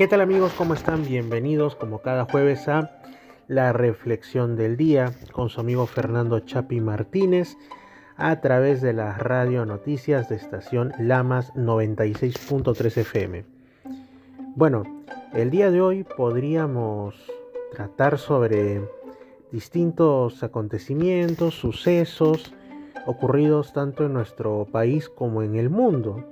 ¿Qué tal amigos? ¿Cómo están? Bienvenidos como cada jueves a la reflexión del día con su amigo Fernando Chapi Martínez a través de la radio noticias de estación Lamas 96.3 FM. Bueno, el día de hoy podríamos tratar sobre distintos acontecimientos, sucesos ocurridos tanto en nuestro país como en el mundo.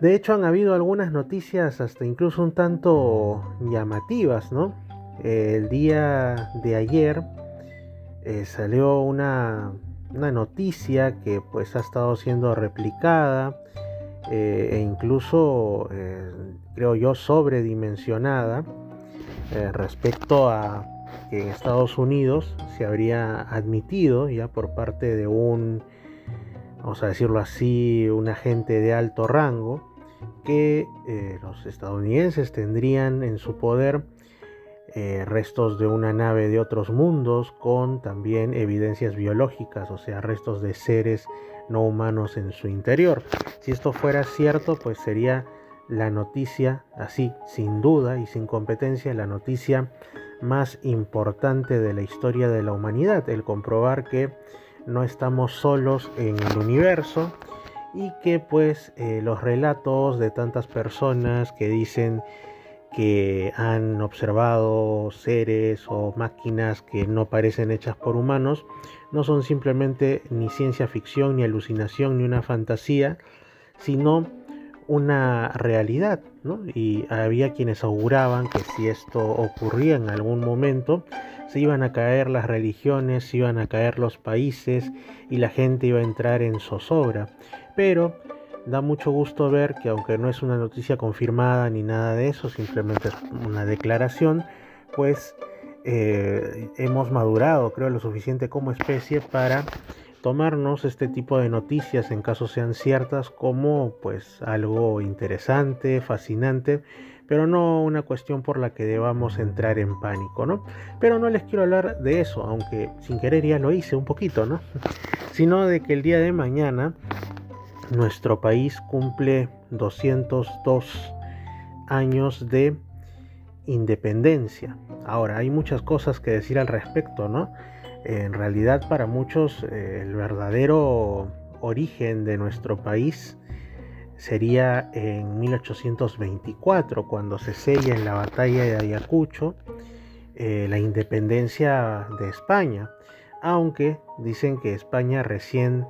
De hecho, han habido algunas noticias hasta incluso un tanto llamativas, ¿no? El día de ayer eh, salió una, noticia que pues ha estado siendo replicada eh, e incluso, eh, creo yo, sobredimensionada respecto a que en Estados Unidos se habría admitido ya por parte de un, vamos a decirlo así, un agente de alto rango, que eh, los estadounidenses tendrían en su poder eh, restos de una nave de otros mundos con también evidencias biológicas, o sea, restos de seres no humanos en su interior. Si esto fuera cierto, pues sería la noticia, así, sin duda y sin competencia, la noticia más importante de la historia de la humanidad, el comprobar que no estamos solos en el universo, y que pues eh, los relatos de tantas personas que dicen que han observado seres o máquinas que no parecen hechas por humanos no son simplemente ni ciencia ficción, ni alucinación, ni una fantasía, sino una realidad, Y había quienes auguraban que si esto ocurría en algún momento, se iban a caer las religiones, se iban a caer los países y la gente iba a entrar en zozobra. Pero da mucho gusto ver que aunque no es una noticia confirmada ni nada de eso, simplemente es una declaración, pues eh, hemos madurado, creo, lo suficiente como especie para tomarnos este tipo de noticias en caso sean ciertas como pues algo interesante, fascinante, pero no una cuestión por la que debamos entrar en pánico, ¿no? Pero no les quiero hablar de eso, aunque sin querer ya lo hice un poquito, ¿no? Sino de que el día de mañana nuestro país cumple 202 años de independencia. Ahora, hay muchas cosas que decir al respecto, ¿no? En realidad para muchos eh, el verdadero origen de nuestro país sería en 1824, cuando se sella en la batalla de Ayacucho eh, la independencia de España, aunque dicen que España recién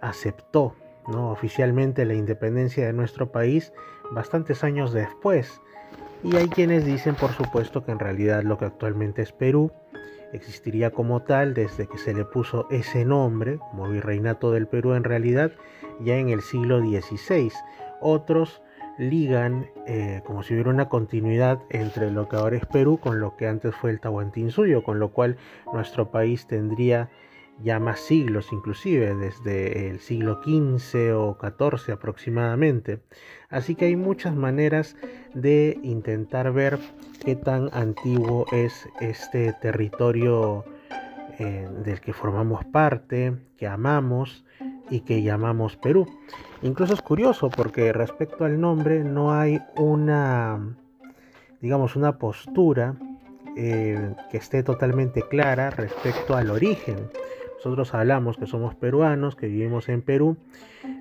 aceptó ¿no? oficialmente la independencia de nuestro país bastantes años después. Y hay quienes dicen, por supuesto, que en realidad lo que actualmente es Perú existiría como tal desde que se le puso ese nombre, como virreinato del Perú en realidad, ya en el siglo XVI. Otros ligan eh, como si hubiera una continuidad entre lo que ahora es Perú con lo que antes fue el Tahuantinsuyo, con lo cual nuestro país tendría ya más siglos, inclusive desde el siglo XV o XIV aproximadamente. Así que hay muchas maneras de intentar ver qué tan antiguo es este territorio eh, del que formamos parte, que amamos y que llamamos Perú. Incluso es curioso porque respecto al nombre no hay una, digamos, una postura eh, que esté totalmente clara respecto al origen. Nosotros hablamos que somos peruanos, que vivimos en Perú,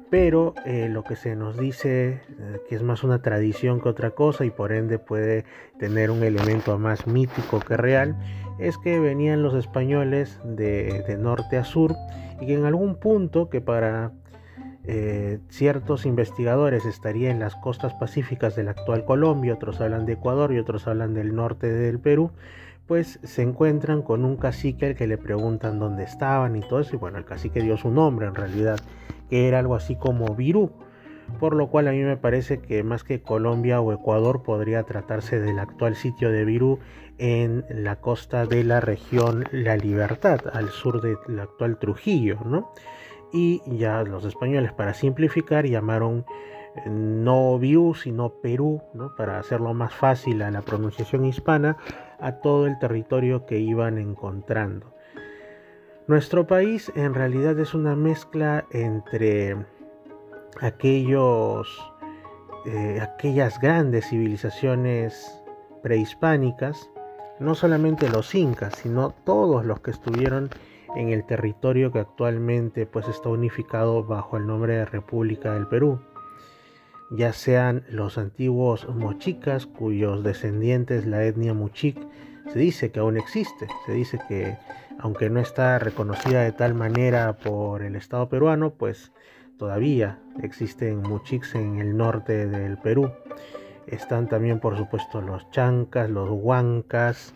pero eh, lo que se nos dice eh, que es más una tradición que otra cosa y por ende puede tener un elemento más mítico que real, es que venían los españoles de, norte a sur y que en algún punto que para eh, ciertos investigadores estaría en las costas pacíficas del actual Colombia, otros hablan de Ecuador y otros hablan del norte del Perú, pues se encuentran con un cacique al que le preguntan dónde estaban y todo eso, y bueno, el cacique dio su nombre en realidad, que era algo así como Virú, por lo cual a mí me parece que más que Colombia o Ecuador podría tratarse del actual sitio de Virú en la costa de la región La Libertad, al sur del actual Trujillo, ¿no? Y ya los españoles, para simplificar, llamaron no Viu, sino Perú, para hacerlo más fácil a la pronunciación hispana, a todo el territorio que iban encontrando. Nuestro país en realidad es una mezcla entre aquellos eh, aquellas grandes civilizaciones prehispánicas, no solamente los incas, sino todos los que estuvieron en el territorio que actualmente pues está unificado bajo el nombre de República del Perú, ya sean los antiguos mochicas cuyos descendientes la etnia muchic se dice que aún existe, se dice que aunque no está reconocida de tal manera por el Estado peruano, pues todavía existen muchics en el norte del Perú. Están también por supuesto los chancas, los huancas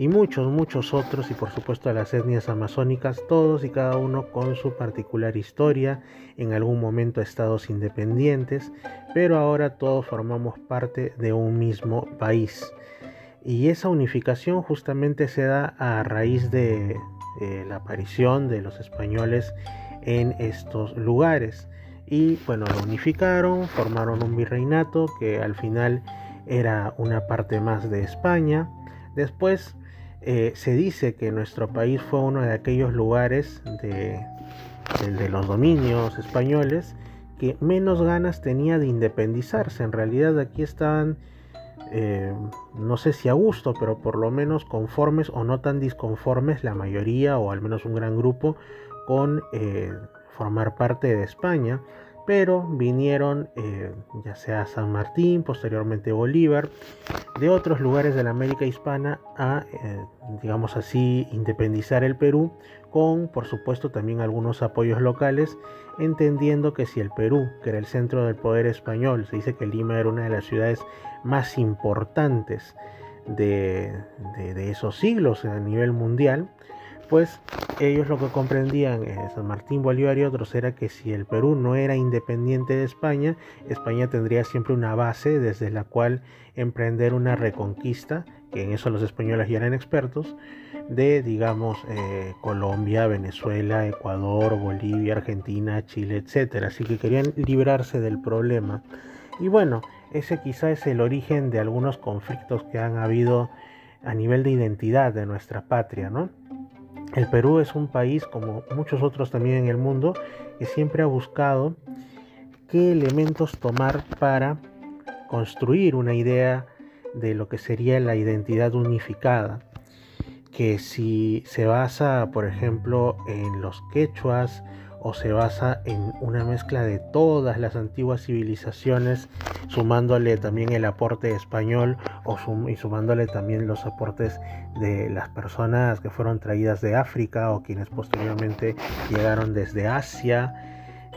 y muchos, muchos otros y por supuesto las etnias amazónicas, todos y cada uno con su particular historia, en algún momento estados independientes, pero ahora todos formamos parte de un mismo país. Y esa unificación justamente se da a raíz de la aparición de los españoles en estos lugares. Y bueno, lo unificaron, formaron un virreinato que al final era una parte más de España. Después eh, se dice que nuestro país fue uno de aquellos lugares de, los dominios españoles que menos ganas tenía de independizarse. En realidad aquí estaban, eh, no sé si a gusto, pero por lo menos conformes o no tan disconformes la mayoría o al menos un gran grupo con eh, formar parte de España, pero vinieron eh, ya sea San Martín, posteriormente Bolívar, de otros lugares de la América hispana a, eh, digamos así, independizar el Perú, con por supuesto también algunos apoyos locales, entendiendo que si el Perú, que era el centro del poder español, se dice que Lima era una de las ciudades más importantes de, de esos siglos a nivel mundial, pues ellos lo que comprendían, San Martín Bolívar y otros, era que si el Perú no era independiente de España, España tendría siempre una base desde la cual emprender una reconquista, que en eso los españoles ya eran expertos, de, digamos, eh, Colombia, Venezuela, Ecuador, Bolivia, Argentina, Chile, etc. Así que querían librarse del problema. Y bueno, ese quizá es el origen de algunos conflictos que han habido a nivel de identidad de nuestra patria, ¿no? El Perú es un país, como muchos otros también en el mundo, que siempre ha buscado qué elementos tomar para construir una idea de lo que sería la identidad unificada, que si se basa, por ejemplo, en los quechuas, o se basa en una mezcla de todas las antiguas civilizaciones, sumándole también el aporte español o y sumándole también los aportes de las personas que fueron traídas de África o quienes posteriormente llegaron desde Asia,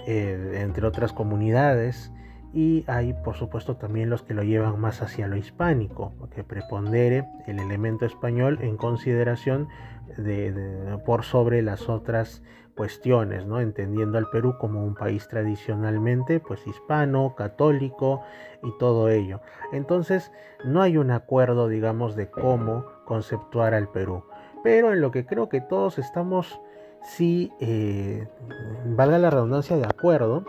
eh, entre otras comunidades. Y hay por supuesto también los que lo llevan más hacia lo hispánico, que prepondere el elemento español en consideración por sobre las otras cuestiones, ¿no? entendiendo al Perú como un país tradicionalmente pues hispano, católico y todo ello. Entonces no hay un acuerdo, digamos, de cómo conceptuar al Perú, pero en lo que creo que todos estamos, sí, eh, valga la redundancia, de acuerdo,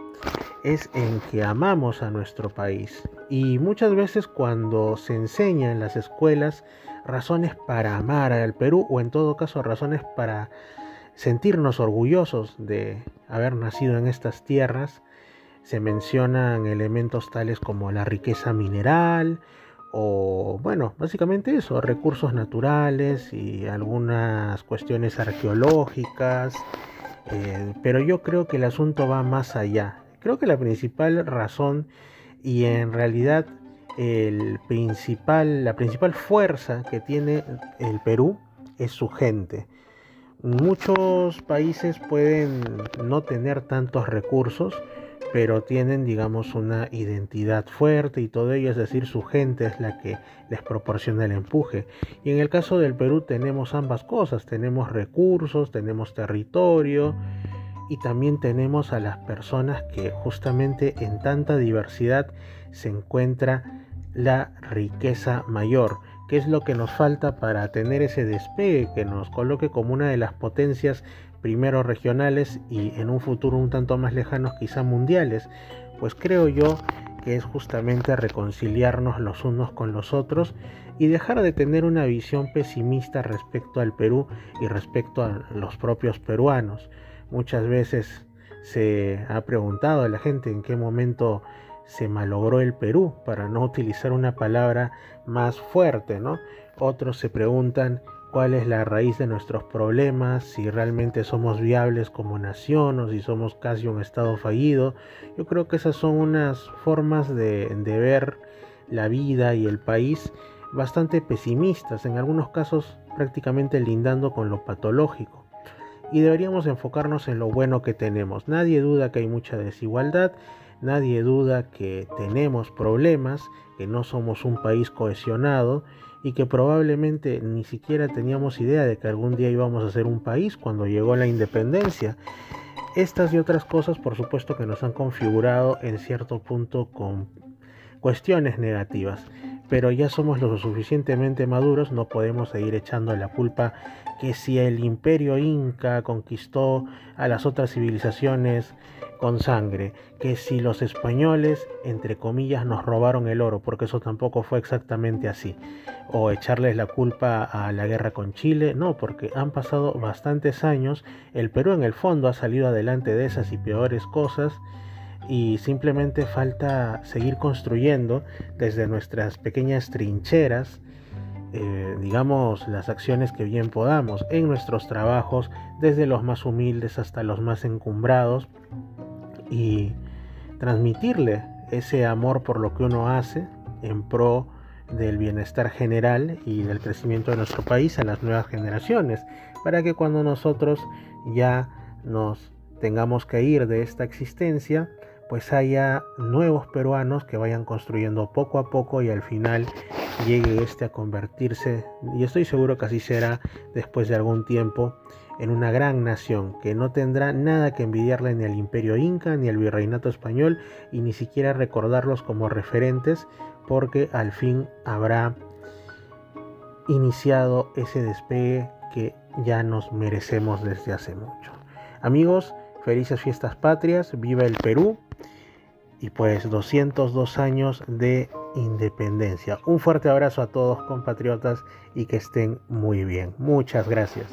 es en que amamos a nuestro país. Y muchas veces cuando se enseña en las escuelas razones para amar al Perú, o en todo caso razones para sentirnos orgullosos de haber nacido en estas tierras. Se mencionan elementos tales como la riqueza mineral o, bueno, básicamente eso, recursos naturales y algunas cuestiones arqueológicas. Eh, pero yo creo que el asunto va más allá. Creo que la principal razón y en realidad el principal, la principal fuerza que tiene el Perú es su gente. Muchos países pueden no tener tantos recursos, pero tienen, digamos, una identidad fuerte y todo ello, es decir, su gente es la que les proporciona el empuje. Y en el caso del Perú tenemos ambas cosas, tenemos recursos, tenemos territorio y también tenemos a las personas que justamente en tanta diversidad se encuentra la riqueza mayor. ¿Qué es lo que nos falta para tener ese despegue que nos coloque como una de las potencias primero regionales y en un futuro un tanto más lejanos quizá mundiales? Pues creo yo que es justamente reconciliarnos los unos con los otros y dejar de tener una visión pesimista respecto al Perú y respecto a los propios peruanos. Muchas veces se ha preguntado a la gente en qué momento se malogró el Perú, para no utilizar una palabra más fuerte, ¿no? Otros se preguntan cuál es la raíz de nuestros problemas, si realmente somos viables como nación o si somos casi un estado fallido. Yo creo que esas son unas formas de, de ver la vida y el país bastante pesimistas, en algunos casos prácticamente lindando con lo patológico. Y deberíamos enfocarnos en lo bueno que tenemos. Nadie duda que hay mucha desigualdad, nadie duda que tenemos problemas, que no somos un país cohesionado y que probablemente ni siquiera teníamos idea de que algún día íbamos a ser un país cuando llegó la independencia. Estas y otras cosas, por supuesto, que nos han configurado en cierto punto con cuestiones negativas pero ya somos lo suficientemente maduros, no podemos seguir echando la culpa que si el imperio inca conquistó a las otras civilizaciones con sangre, que si los españoles, entre comillas, nos robaron el oro, porque eso tampoco fue exactamente así, o echarles la culpa a la guerra con Chile, no, porque han pasado bastantes años, el Perú en el fondo ha salido adelante de esas y peores cosas, y simplemente falta seguir construyendo desde nuestras pequeñas trincheras, eh, digamos, las acciones que bien podamos en nuestros trabajos, desde los más humildes hasta los más encumbrados, y transmitirle ese amor por lo que uno hace en pro del bienestar general y del crecimiento de nuestro país a las nuevas generaciones, para que cuando nosotros ya nos tengamos que ir de esta existencia, pues haya nuevos peruanos que vayan construyendo poco a poco y al final llegue este a convertirse, y estoy seguro que así será después de algún tiempo, en una gran nación que no tendrá nada que envidiarle ni al imperio inca ni al virreinato español y ni siquiera recordarlos como referentes porque al fin habrá iniciado ese despegue que ya nos merecemos desde hace mucho. Amigos, felices fiestas patrias, viva el Perú y pues 202 años de independencia. Un fuerte abrazo a todos compatriotas y que estén muy bien. Muchas gracias.